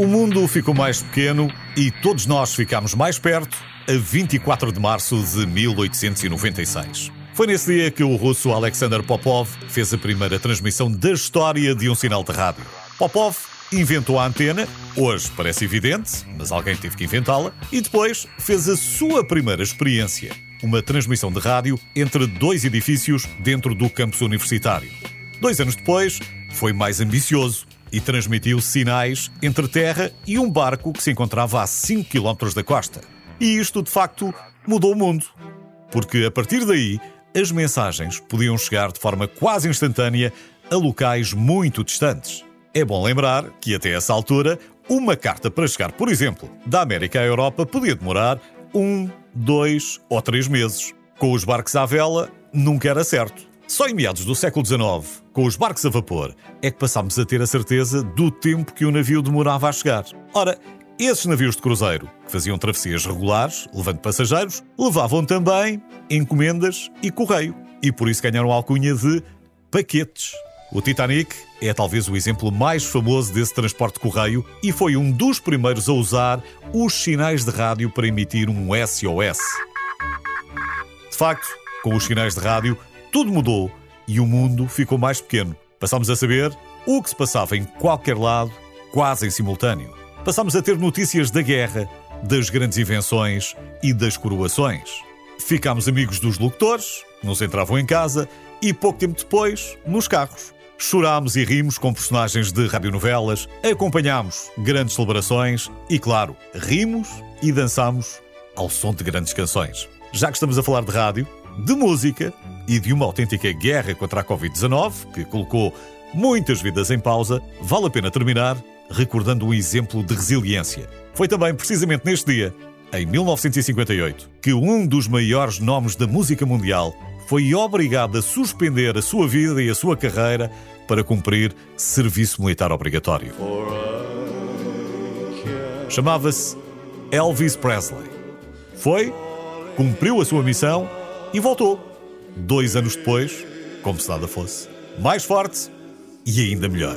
O mundo ficou mais pequeno e todos nós ficámos mais perto a 24 de março de 1896. Foi nesse dia que o russo Alexander Popov fez a primeira transmissão da história de um sinal de rádio. Popov inventou a antena, hoje parece evidente, mas alguém teve que inventá-la, e depois fez a sua primeira experiência, uma transmissão de rádio entre dois edifícios dentro do campus universitário. Dois anos depois, foi mais ambicioso e transmitiu sinais entre terra e um barco que se encontrava a 5 km da costa. E isto, de facto, mudou o mundo. Porque a partir daí, as mensagens podiam chegar de forma quase instantânea a locais muito distantes. É bom lembrar que, até essa altura, uma carta para chegar, por exemplo, da América à Europa podia demorar um, dois ou três meses. Com os barcos à vela, nunca era certo. Só em meados do século XIX, com os barcos a vapor, é que passámos a ter a certeza do tempo que o navio demorava a chegar. Ora, esses navios de cruzeiro, que faziam travessias regulares, levando passageiros, levavam também encomendas e correio. E por isso ganharam a alcunha de paquetes. O Titanic é talvez o exemplo mais famoso desse transporte de correio e foi um dos primeiros a usar os sinais de rádio para emitir um SOS. De facto, com os sinais de rádio, tudo mudou e o mundo ficou mais pequeno. Passámos a saber o que se passava em qualquer lado, quase em simultâneo. Passámos a ter notícias da guerra, das grandes invenções e das coroações. Ficámos amigos dos locutores, nos entravam em casa e pouco tempo depois, nos carros. Chorámos e rimos com personagens de radionovelas, acompanhámos grandes celebrações e, claro, rimos e dançámos ao som de grandes canções. Já que estamos a falar de rádio, de música e de uma autêntica guerra contra a Covid-19, que colocou muitas vidas em pausa, vale a pena terminar recordando um exemplo de resiliência. Foi também precisamente neste dia, em 1958, que um dos maiores nomes da música mundial foi obrigado a suspender a sua vida e a sua carreira para cumprir serviço militar obrigatório. Chamava-se Elvis Presley. Foi, cumpriu a sua missão e voltou. Dois anos depois, como se nada fosse. Mais forte e ainda melhor.